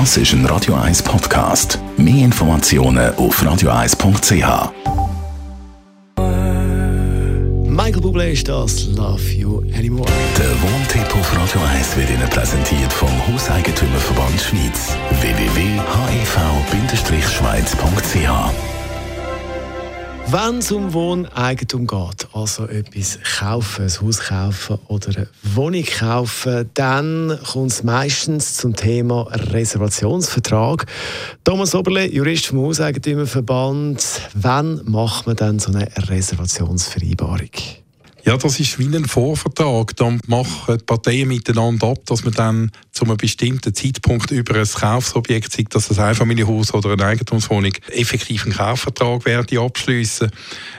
Das ist ein Radio 1 Podcast. Mehr Informationen auf radio1.ch. Michael Bublé ist das Love You Anymore. Der Wohntipp auf Radio 1 wird Ihnen präsentiert vom Hauseigentümerverband Schweiz. www.hev-schweiz.ch Wenn es um Wohneigentum geht, also etwas kaufen, ein Haus kaufen oder eine Wohnung kaufen, dann kommt es meistens zum Thema Reservationsvertrag. Thomas Oberle, Jurist vom Hauseigentümerverband, wann macht man dann so eine Reservationsvereinbarung? Ja, das ist wie ein Vorvertrag. Da machen die Parteien miteinander ab, dass man dann zu einem bestimmten Zeitpunkt über ein Kaufsobjekt, sei das ein Einfamilienhaus oder eine Eigentumswohnung, effektiv einen Kaufvertrag werde abschließen.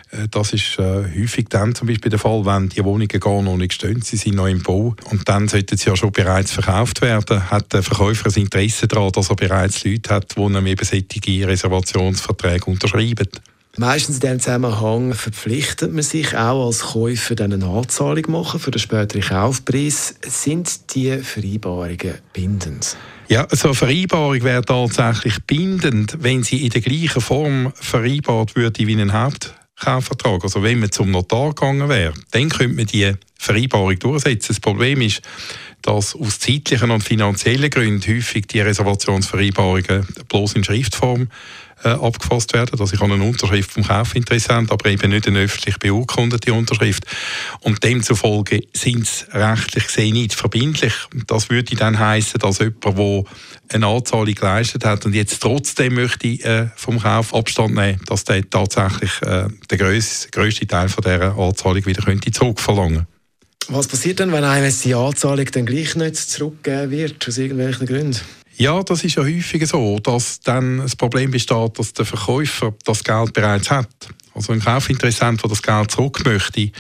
Äh, das ist äh, häufig dann zum Beispiel der Fall, wenn die Wohnungen gar noch nicht stehen, sie sind noch im Bau und dann sollten sie ja schon bereits verkauft werden, hat der Verkäufer ein Interesse daran, dass er bereits Leute hat, die ihm eben solche Reservationsverträge unterschreiben. Meistens in diesem Zusammenhang verpflichtet man sich auch als Käufer dann eine Anzahlung machen für den späteren Kaufpreis. Sind die Vereinbarungen bindend? Ja, so eine Vereinbarung wäre tatsächlich bindend, wenn sie in der gleichen Form vereinbart würde wie ein Hauptkaufvertrag. Also wenn man zum Notar gegangen wäre, dann könnte man die Vereinbarung durchsetzen. Das Problem ist, dass aus zeitlichen und finanziellen Gründen häufig die Reservationsvereinbarungen bloß in Schriftform äh, abgefasst werden. Also ich habe eine Unterschrift vom Kaufinteressent, aber eben nicht eine öffentlich beurkundete Unterschrift. Und demzufolge sind es rechtlich gesehen nicht verbindlich. Das würde dann heißen, dass jemand, der eine Anzahlung geleistet hat und jetzt trotzdem möchte äh, vom Kauf Abstand nehmen, dass der tatsächlich äh, den grössten Teil von dieser Anzahlung wieder könnte zurückverlangen könnte. Was passiert denn, wenn einem die Anzahlung dann gleich nicht zurückgegeben wird, aus irgendwelchen Gründen? Ja, das ist ja häufig so, dass dann das Problem besteht, dass der Verkäufer das Geld bereits hat. Also ein Kaufinteressent, der das Geld zurück möchte,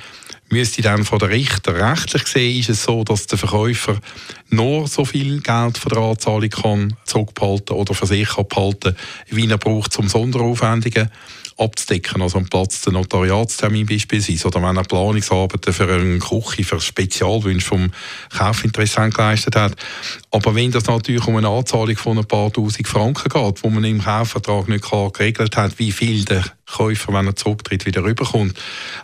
müsste dann von der Richter rechtlich gesehen ist es so, dass der Verkäufer nur so viel Geld von der Anzahlung kann zurückbehalten oder für sich abhalten, wie er braucht zum Sonderaufwendungen abzudecken. Also am Platz der Notariatstermin beispielsweise oder wenn er Planungsarbeiten für eine Küche, für Spezialwünsche vom Kaufinteressenten geleistet hat. Aber wenn das natürlich um eine Anzahlung von ein paar tausend Franken geht, wo man im Kaufvertrag nicht klar geregelt hat, wie viel der Käufer, wenn er zurücktritt, wieder rüberkommt,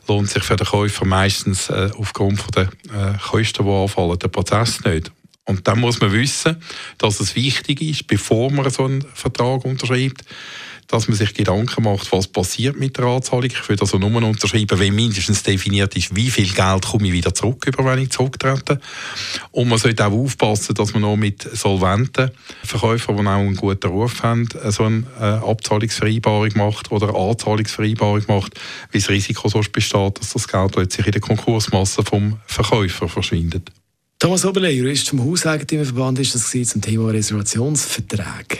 lohnt sich für den Käufer meistens äh, aufgrund der äh, Kosten, die anfallen, der Prozess nicht. Und dann muss man wissen, dass es wichtig ist, bevor man so einen Vertrag unterschreibt, dass man sich Gedanken macht, was passiert mit der Anzahlung. Ich würde also nur unterschreiben, wenn mindestens definiert ist, wie viel Geld komme ich wieder zurück, über wenn ich zurücktrete. Und man sollte auch aufpassen, dass man auch mit solventen Verkäufern, die auch einen guten Ruf haben, so eine äh, Abzahlungsvereinbarung macht oder eine Anzahlungsvereinbarung macht, weil das Risiko sonst besteht, dass das Geld plötzlich in der Konkursmasse vom Verkäufer verschwindet. Thomas Oberle, Jurist vom Hauseigentümerverband, ist das zum Thema Reservationsverträge.